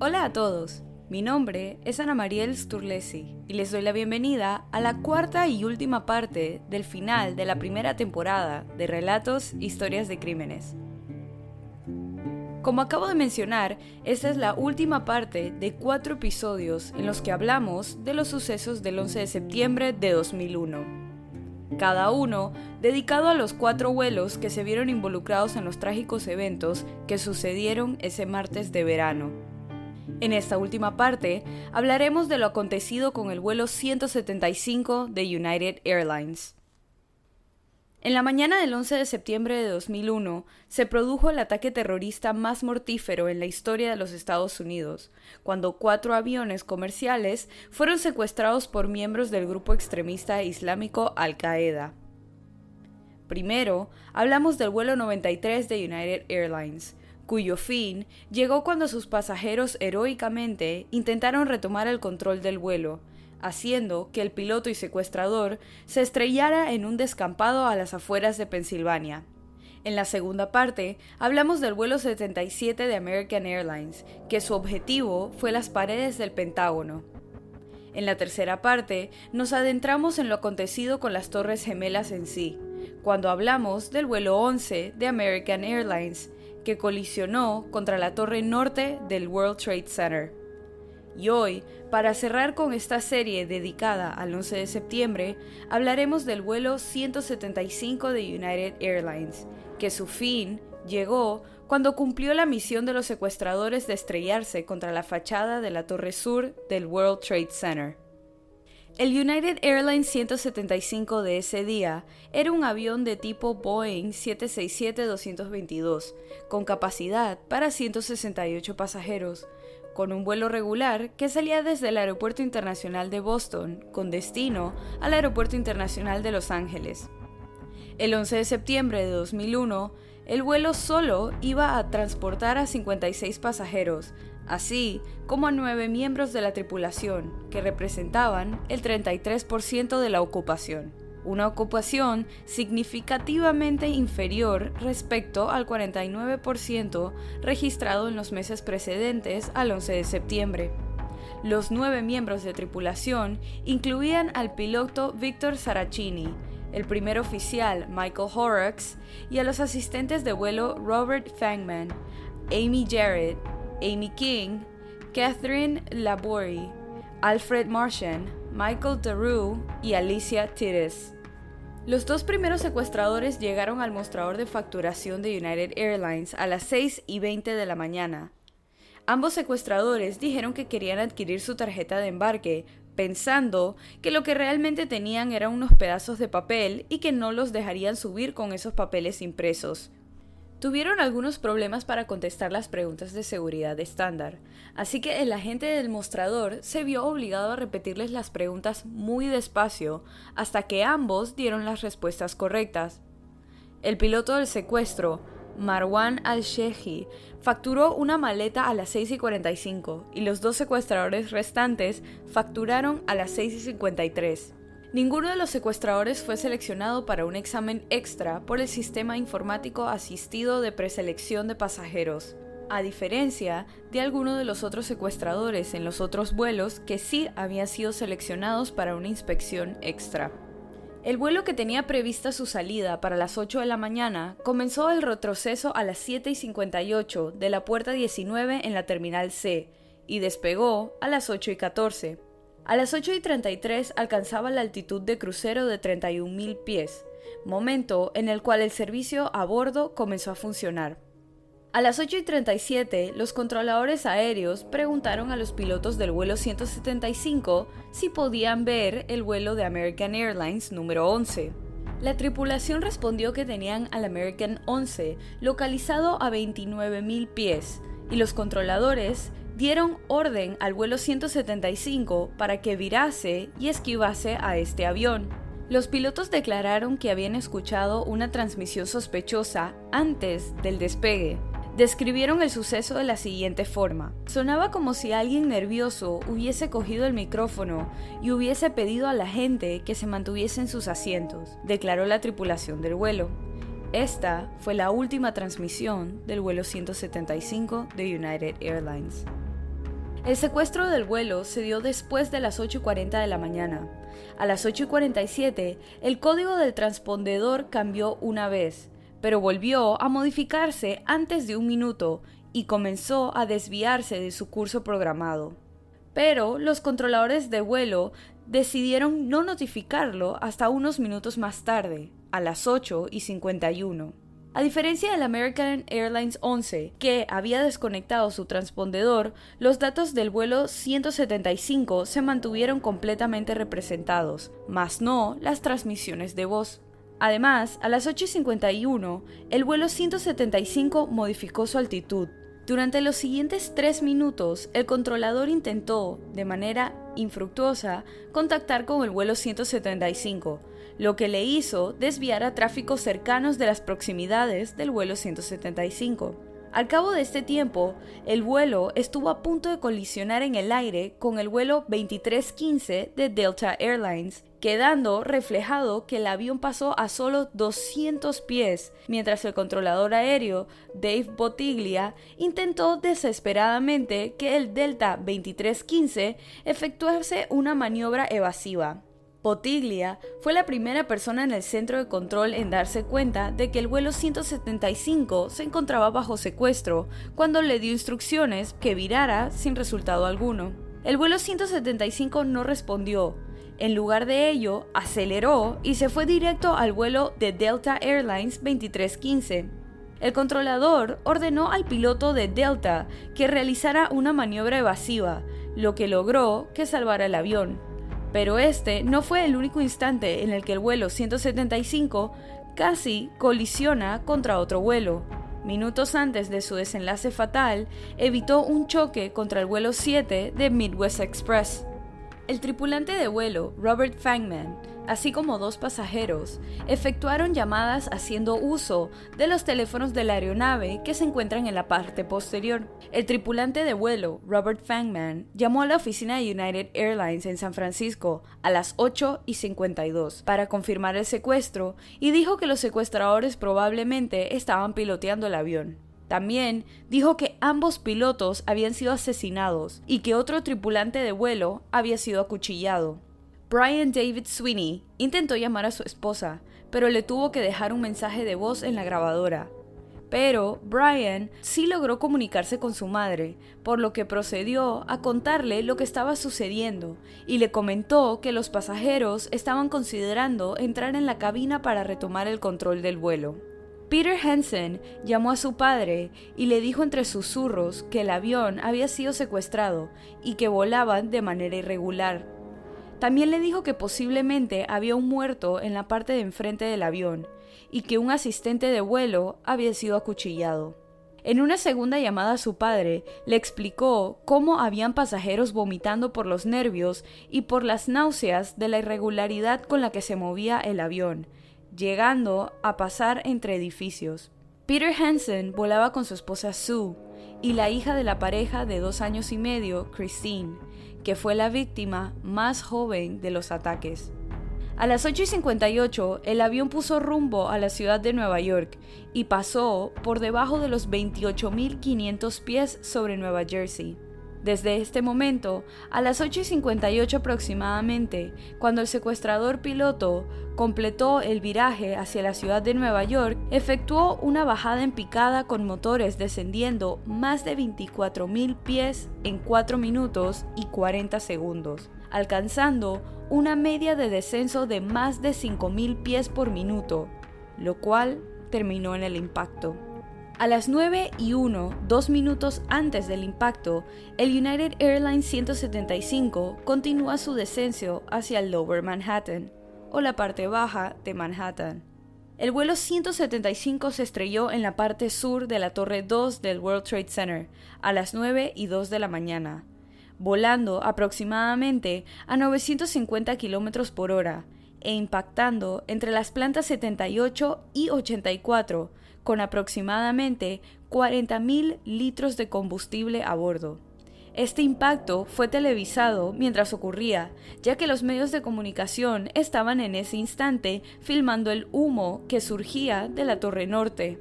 Hola a todos, mi nombre es Ana Mariel Sturlesi y les doy la bienvenida a la cuarta y última parte del final de la primera temporada de Relatos Historias de Crímenes. Como acabo de mencionar, esta es la última parte de cuatro episodios en los que hablamos de los sucesos del 11 de septiembre de 2001. Cada uno dedicado a los cuatro vuelos que se vieron involucrados en los trágicos eventos que sucedieron ese martes de verano. En esta última parte hablaremos de lo acontecido con el vuelo 175 de United Airlines. En la mañana del 11 de septiembre de 2001 se produjo el ataque terrorista más mortífero en la historia de los Estados Unidos, cuando cuatro aviones comerciales fueron secuestrados por miembros del grupo extremista islámico Al-Qaeda. Primero, hablamos del vuelo 93 de United Airlines, cuyo fin llegó cuando sus pasajeros heroicamente intentaron retomar el control del vuelo, haciendo que el piloto y secuestrador se estrellara en un descampado a las afueras de Pensilvania. En la segunda parte, hablamos del vuelo 77 de American Airlines, que su objetivo fue las paredes del Pentágono. En la tercera parte, nos adentramos en lo acontecido con las Torres Gemelas en sí, cuando hablamos del vuelo 11 de American Airlines, que colisionó contra la torre norte del World Trade Center. Y hoy, para cerrar con esta serie dedicada al 11 de septiembre, hablaremos del vuelo 175 de United Airlines, que su fin llegó cuando cumplió la misión de los secuestradores de estrellarse contra la fachada de la torre sur del World Trade Center. El United Airlines 175 de ese día era un avión de tipo Boeing 767-222, con capacidad para 168 pasajeros, con un vuelo regular que salía desde el Aeropuerto Internacional de Boston con destino al Aeropuerto Internacional de Los Ángeles. El 11 de septiembre de 2001, el vuelo solo iba a transportar a 56 pasajeros, así como a nueve miembros de la tripulación, que representaban el 33% de la ocupación una ocupación significativamente inferior respecto al 49% registrado en los meses precedentes al 11 de septiembre. Los nueve miembros de tripulación incluían al piloto Víctor Saracini, el primer oficial Michael Horrocks y a los asistentes de vuelo Robert Fangman, Amy Jarrett, Amy King, Catherine Laborie, Alfred Martian, Michael Daru y Alicia Tires. Los dos primeros secuestradores llegaron al mostrador de facturación de United Airlines a las 6 y 20 de la mañana. Ambos secuestradores dijeron que querían adquirir su tarjeta de embarque, pensando que lo que realmente tenían eran unos pedazos de papel y que no los dejarían subir con esos papeles impresos. Tuvieron algunos problemas para contestar las preguntas de seguridad estándar, así que el agente del mostrador se vio obligado a repetirles las preguntas muy despacio hasta que ambos dieron las respuestas correctas. El piloto del secuestro, Marwan al-Shehi, facturó una maleta a las 6 y 45 y los dos secuestradores restantes facturaron a las 6 y 53. Ninguno de los secuestradores fue seleccionado para un examen extra por el sistema informático asistido de preselección de pasajeros, a diferencia de algunos de los otros secuestradores en los otros vuelos que sí habían sido seleccionados para una inspección extra. El vuelo que tenía prevista su salida para las 8 de la mañana comenzó el retroceso a las 7 y 58 de la puerta 19 en la terminal C y despegó a las 8 y 14. A las 8 y 33 alcanzaba la altitud de crucero de 31.000 pies, momento en el cual el servicio a bordo comenzó a funcionar. A las 8 y 37, los controladores aéreos preguntaron a los pilotos del vuelo 175 si podían ver el vuelo de American Airlines número 11. La tripulación respondió que tenían al American 11 localizado a 29.000 pies y los controladores dieron orden al vuelo 175 para que virase y esquivase a este avión. Los pilotos declararon que habían escuchado una transmisión sospechosa antes del despegue. Describieron el suceso de la siguiente forma. Sonaba como si alguien nervioso hubiese cogido el micrófono y hubiese pedido a la gente que se mantuviese en sus asientos, declaró la tripulación del vuelo. Esta fue la última transmisión del vuelo 175 de United Airlines. El secuestro del vuelo se dio después de las 8.40 de la mañana. A las 8.47, el código del transpondedor cambió una vez, pero volvió a modificarse antes de un minuto y comenzó a desviarse de su curso programado. Pero los controladores de vuelo decidieron no notificarlo hasta unos minutos más tarde, a las 8 y 51. A diferencia del American Airlines 11, que había desconectado su transpondedor, los datos del vuelo 175 se mantuvieron completamente representados, mas no las transmisiones de voz. Además, a las 8.51, el vuelo 175 modificó su altitud. Durante los siguientes tres minutos, el controlador intentó, de manera infructuosa, contactar con el vuelo 175, lo que le hizo desviar a tráficos cercanos de las proximidades del vuelo 175. Al cabo de este tiempo, el vuelo estuvo a punto de colisionar en el aire con el vuelo 2315 de Delta Airlines, quedando reflejado que el avión pasó a solo 200 pies, mientras el controlador aéreo Dave Bottiglia intentó desesperadamente que el Delta 2315 efectuase una maniobra evasiva. Potiglia fue la primera persona en el centro de control en darse cuenta de que el vuelo 175 se encontraba bajo secuestro cuando le dio instrucciones que virara sin resultado alguno. El vuelo 175 no respondió. En lugar de ello, aceleró y se fue directo al vuelo de Delta Airlines 2315. El controlador ordenó al piloto de Delta que realizara una maniobra evasiva, lo que logró que salvara el avión. Pero este no fue el único instante en el que el vuelo 175 casi colisiona contra otro vuelo. Minutos antes de su desenlace fatal, evitó un choque contra el vuelo 7 de Midwest Express. El tripulante de vuelo, Robert Fangman, así como dos pasajeros, efectuaron llamadas haciendo uso de los teléfonos de la aeronave que se encuentran en la parte posterior. El tripulante de vuelo, Robert Fangman, llamó a la oficina de United Airlines en San Francisco a las 8 y 52 para confirmar el secuestro y dijo que los secuestradores probablemente estaban piloteando el avión. También dijo que ambos pilotos habían sido asesinados y que otro tripulante de vuelo había sido acuchillado. Brian David Sweeney intentó llamar a su esposa, pero le tuvo que dejar un mensaje de voz en la grabadora. Pero Brian sí logró comunicarse con su madre, por lo que procedió a contarle lo que estaba sucediendo y le comentó que los pasajeros estaban considerando entrar en la cabina para retomar el control del vuelo. Peter Hansen llamó a su padre y le dijo entre susurros que el avión había sido secuestrado y que volaban de manera irregular. También le dijo que posiblemente había un muerto en la parte de enfrente del avión y que un asistente de vuelo había sido acuchillado. En una segunda llamada a su padre, le explicó cómo habían pasajeros vomitando por los nervios y por las náuseas de la irregularidad con la que se movía el avión, llegando a pasar entre edificios. Peter Hansen volaba con su esposa Sue y la hija de la pareja de dos años y medio, Christine, que fue la víctima más joven de los ataques. A las 8 y 58, el avión puso rumbo a la ciudad de Nueva York y pasó por debajo de los 28.500 pies sobre Nueva Jersey. Desde este momento, a las 8 y 58 aproximadamente, cuando el secuestrador piloto completó el viraje hacia la ciudad de Nueva York, efectuó una bajada en picada con motores descendiendo más de 24.000 pies en 4 minutos y 40 segundos, alcanzando una media de descenso de más de 5.000 pies por minuto, lo cual terminó en el impacto. A las 9 y 1, dos minutos antes del impacto, el United Airlines 175 continúa su descenso hacia el Lower Manhattan, o la parte baja de Manhattan. El vuelo 175 se estrelló en la parte sur de la Torre 2 del World Trade Center a las 9 y 2 de la mañana, volando aproximadamente a 950 km por hora e impactando entre las plantas 78 y 84 con aproximadamente 40.000 litros de combustible a bordo. Este impacto fue televisado mientras ocurría, ya que los medios de comunicación estaban en ese instante filmando el humo que surgía de la Torre Norte.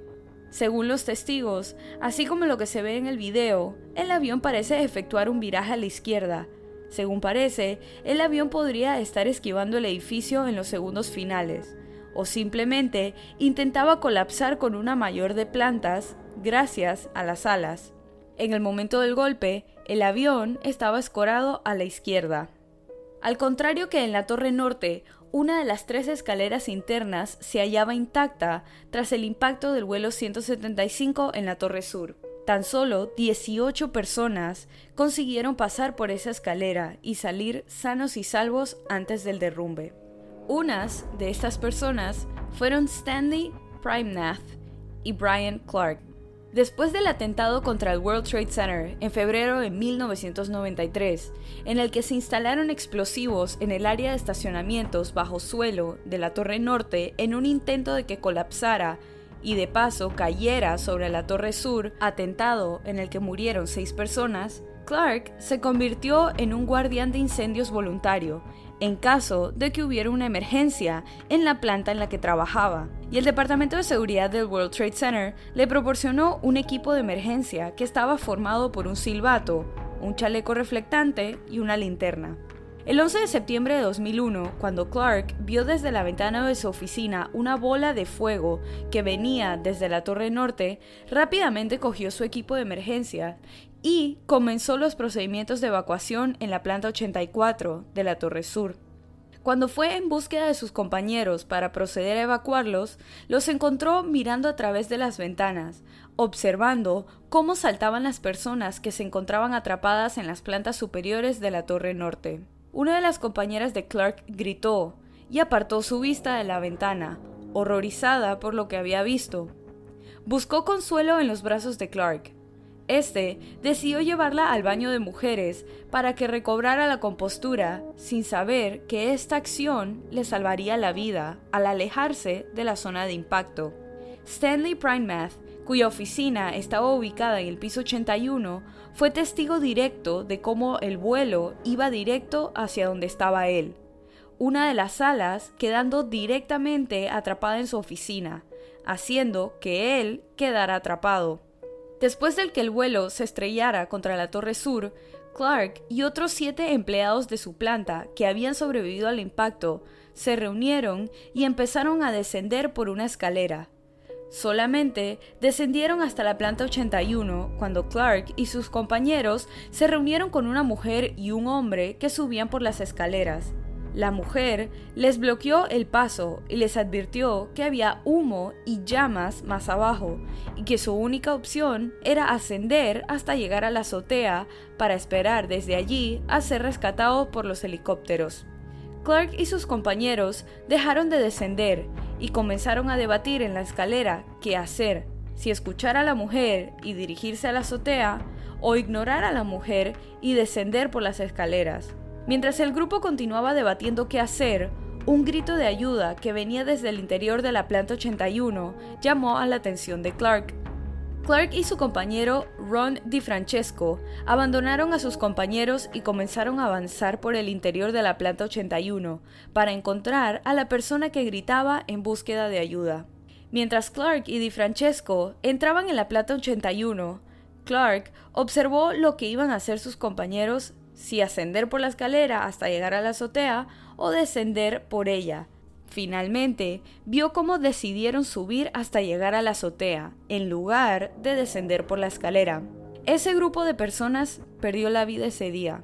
Según los testigos, así como lo que se ve en el video, el avión parece efectuar un viraje a la izquierda. Según parece, el avión podría estar esquivando el edificio en los segundos finales, o simplemente intentaba colapsar con una mayor de plantas gracias a las alas. En el momento del golpe, el avión estaba escorado a la izquierda. Al contrario que en la torre norte, una de las tres escaleras internas se hallaba intacta tras el impacto del vuelo 175 en la Torre Sur. Tan solo 18 personas consiguieron pasar por esa escalera y salir sanos y salvos antes del derrumbe. Unas de estas personas fueron Stanley Primnath y Brian Clark, Después del atentado contra el World Trade Center en febrero de 1993, en el que se instalaron explosivos en el área de estacionamientos bajo suelo de la Torre Norte en un intento de que colapsara y de paso cayera sobre la Torre Sur, atentado en el que murieron seis personas, Clark se convirtió en un guardián de incendios voluntario en caso de que hubiera una emergencia en la planta en la que trabajaba. Y el Departamento de Seguridad del World Trade Center le proporcionó un equipo de emergencia que estaba formado por un silbato, un chaleco reflectante y una linterna. El 11 de septiembre de 2001, cuando Clark vio desde la ventana de su oficina una bola de fuego que venía desde la torre norte, rápidamente cogió su equipo de emergencia y comenzó los procedimientos de evacuación en la planta 84 de la Torre Sur. Cuando fue en búsqueda de sus compañeros para proceder a evacuarlos, los encontró mirando a través de las ventanas, observando cómo saltaban las personas que se encontraban atrapadas en las plantas superiores de la torre norte. Una de las compañeras de Clark gritó y apartó su vista de la ventana, horrorizada por lo que había visto. Buscó consuelo en los brazos de Clark, este decidió llevarla al baño de mujeres para que recobrara la compostura, sin saber que esta acción le salvaría la vida al alejarse de la zona de impacto. Stanley Primemath, cuya oficina estaba ubicada en el piso 81, fue testigo directo de cómo el vuelo iba directo hacia donde estaba él. Una de las alas quedando directamente atrapada en su oficina, haciendo que él quedara atrapado. Después del que el vuelo se estrellara contra la Torre Sur, Clark y otros siete empleados de su planta que habían sobrevivido al impacto se reunieron y empezaron a descender por una escalera. Solamente descendieron hasta la planta 81 cuando Clark y sus compañeros se reunieron con una mujer y un hombre que subían por las escaleras. La mujer les bloqueó el paso y les advirtió que había humo y llamas más abajo y que su única opción era ascender hasta llegar a la azotea para esperar desde allí a ser rescatados por los helicópteros. Clark y sus compañeros dejaron de descender y comenzaron a debatir en la escalera qué hacer, si escuchar a la mujer y dirigirse a la azotea o ignorar a la mujer y descender por las escaleras. Mientras el grupo continuaba debatiendo qué hacer, un grito de ayuda que venía desde el interior de la planta 81 llamó a la atención de Clark. Clark y su compañero Ron DiFrancesco abandonaron a sus compañeros y comenzaron a avanzar por el interior de la planta 81 para encontrar a la persona que gritaba en búsqueda de ayuda. Mientras Clark y DiFrancesco entraban en la planta 81, Clark observó lo que iban a hacer sus compañeros si ascender por la escalera hasta llegar a la azotea o descender por ella. Finalmente, vio cómo decidieron subir hasta llegar a la azotea, en lugar de descender por la escalera. Ese grupo de personas perdió la vida ese día,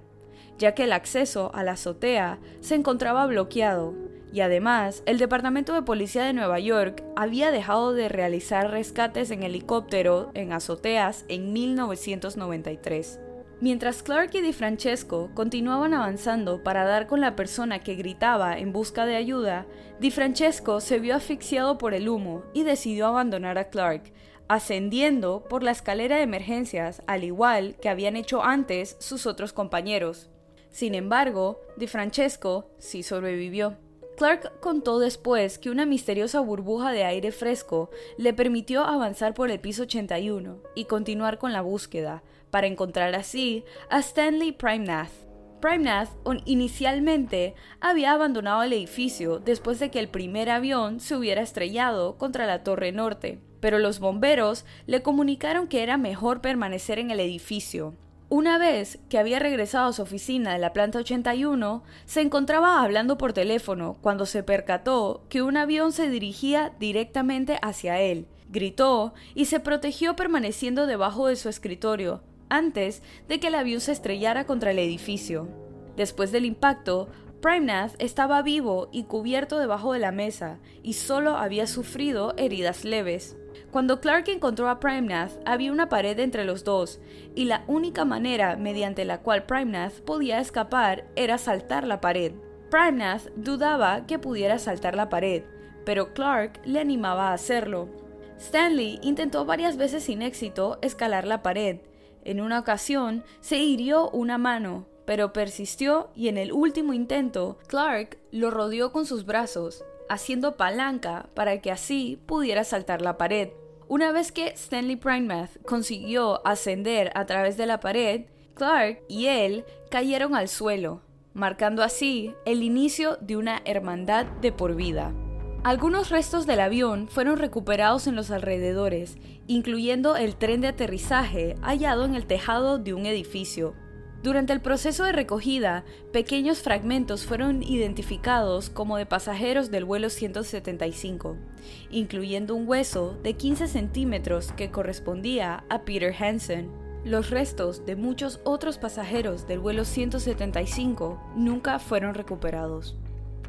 ya que el acceso a la azotea se encontraba bloqueado, y además el Departamento de Policía de Nueva York había dejado de realizar rescates en helicóptero en azoteas en 1993. Mientras Clark y DiFrancesco continuaban avanzando para dar con la persona que gritaba en busca de ayuda, DiFrancesco se vio asfixiado por el humo y decidió abandonar a Clark, ascendiendo por la escalera de emergencias al igual que habían hecho antes sus otros compañeros. Sin embargo, DiFrancesco sí sobrevivió. Clark contó después que una misteriosa burbuja de aire fresco le permitió avanzar por el piso 81 y continuar con la búsqueda, para encontrar así a Stanley Primnath. Primnath inicialmente había abandonado el edificio después de que el primer avión se hubiera estrellado contra la torre norte. pero los bomberos le comunicaron que era mejor permanecer en el edificio. Una vez que había regresado a su oficina de la planta 81, se encontraba hablando por teléfono cuando se percató que un avión se dirigía directamente hacia él. Gritó y se protegió permaneciendo debajo de su escritorio antes de que el avión se estrellara contra el edificio. Después del impacto, Primnath estaba vivo y cubierto debajo de la mesa y solo había sufrido heridas leves. Cuando Clark encontró a Primnath, había una pared entre los dos, y la única manera mediante la cual Primnath podía escapar era saltar la pared. Primnath dudaba que pudiera saltar la pared, pero Clark le animaba a hacerlo. Stanley intentó varias veces sin éxito escalar la pared. En una ocasión se hirió una mano, pero persistió y en el último intento, Clark lo rodeó con sus brazos, haciendo palanca para que así pudiera saltar la pared. Una vez que Stanley Primemath consiguió ascender a través de la pared, Clark y él cayeron al suelo, marcando así el inicio de una hermandad de por vida. Algunos restos del avión fueron recuperados en los alrededores, incluyendo el tren de aterrizaje hallado en el tejado de un edificio, durante el proceso de recogida, pequeños fragmentos fueron identificados como de pasajeros del vuelo 175, incluyendo un hueso de 15 centímetros que correspondía a Peter Hansen. Los restos de muchos otros pasajeros del vuelo 175 nunca fueron recuperados.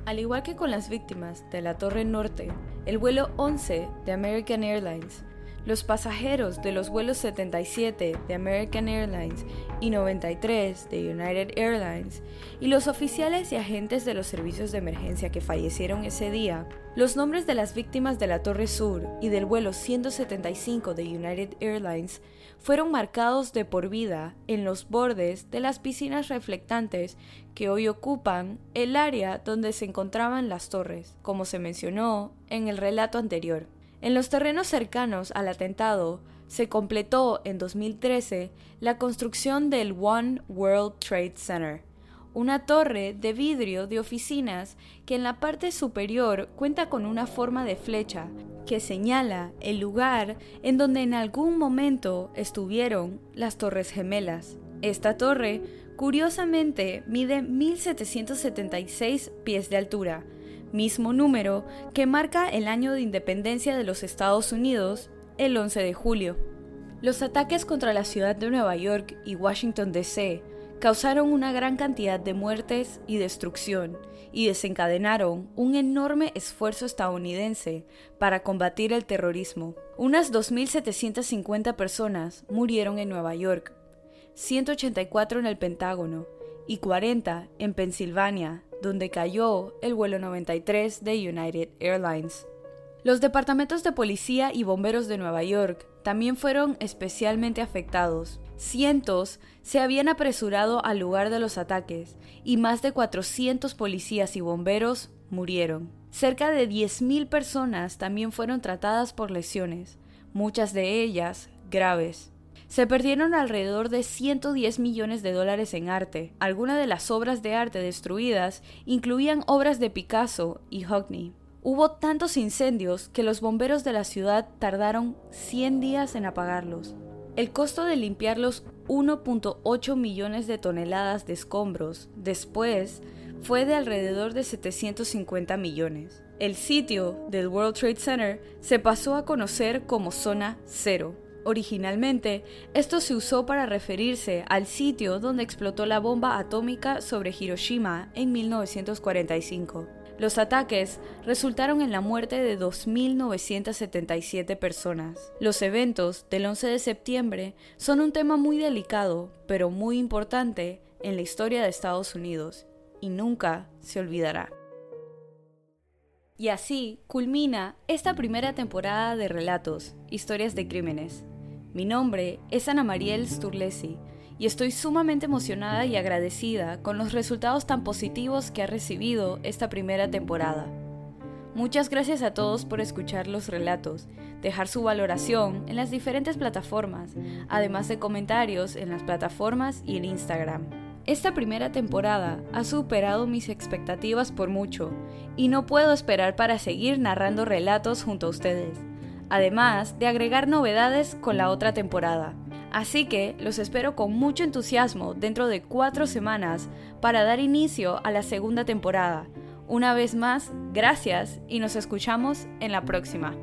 Al igual que con las víctimas de la Torre Norte, el vuelo 11 de American Airlines los pasajeros de los vuelos 77 de American Airlines y 93 de United Airlines y los oficiales y agentes de los servicios de emergencia que fallecieron ese día, los nombres de las víctimas de la Torre Sur y del vuelo 175 de United Airlines fueron marcados de por vida en los bordes de las piscinas reflectantes que hoy ocupan el área donde se encontraban las torres, como se mencionó en el relato anterior. En los terrenos cercanos al atentado se completó en 2013 la construcción del One World Trade Center, una torre de vidrio de oficinas que en la parte superior cuenta con una forma de flecha que señala el lugar en donde en algún momento estuvieron las Torres Gemelas. Esta torre, curiosamente, mide 1776 pies de altura, mismo número que marca el año de independencia de los Estados Unidos, el 11 de julio. Los ataques contra la ciudad de Nueva York y Washington, D.C. causaron una gran cantidad de muertes y destrucción y desencadenaron un enorme esfuerzo estadounidense para combatir el terrorismo. Unas 2.750 personas murieron en Nueva York, 184 en el Pentágono y 40 en Pensilvania, donde cayó el vuelo 93 de United Airlines. Los departamentos de policía y bomberos de Nueva York también fueron especialmente afectados. Cientos se habían apresurado al lugar de los ataques y más de 400 policías y bomberos murieron. Cerca de 10.000 personas también fueron tratadas por lesiones, muchas de ellas graves. Se perdieron alrededor de 110 millones de dólares en arte. Algunas de las obras de arte destruidas incluían obras de Picasso y Hockney. Hubo tantos incendios que los bomberos de la ciudad tardaron 100 días en apagarlos. El costo de limpiar los 1.8 millones de toneladas de escombros después fue de alrededor de 750 millones. El sitio del World Trade Center se pasó a conocer como Zona Cero Originalmente, esto se usó para referirse al sitio donde explotó la bomba atómica sobre Hiroshima en 1945. Los ataques resultaron en la muerte de 2.977 personas. Los eventos del 11 de septiembre son un tema muy delicado, pero muy importante en la historia de Estados Unidos, y nunca se olvidará. Y así culmina esta primera temporada de Relatos, Historias de Crímenes. Mi nombre es Ana Mariel Sturlesi y estoy sumamente emocionada y agradecida con los resultados tan positivos que ha recibido esta primera temporada. Muchas gracias a todos por escuchar los relatos, dejar su valoración en las diferentes plataformas, además de comentarios en las plataformas y en Instagram. Esta primera temporada ha superado mis expectativas por mucho y no puedo esperar para seguir narrando relatos junto a ustedes. Además de agregar novedades con la otra temporada. Así que los espero con mucho entusiasmo dentro de cuatro semanas para dar inicio a la segunda temporada. Una vez más, gracias y nos escuchamos en la próxima.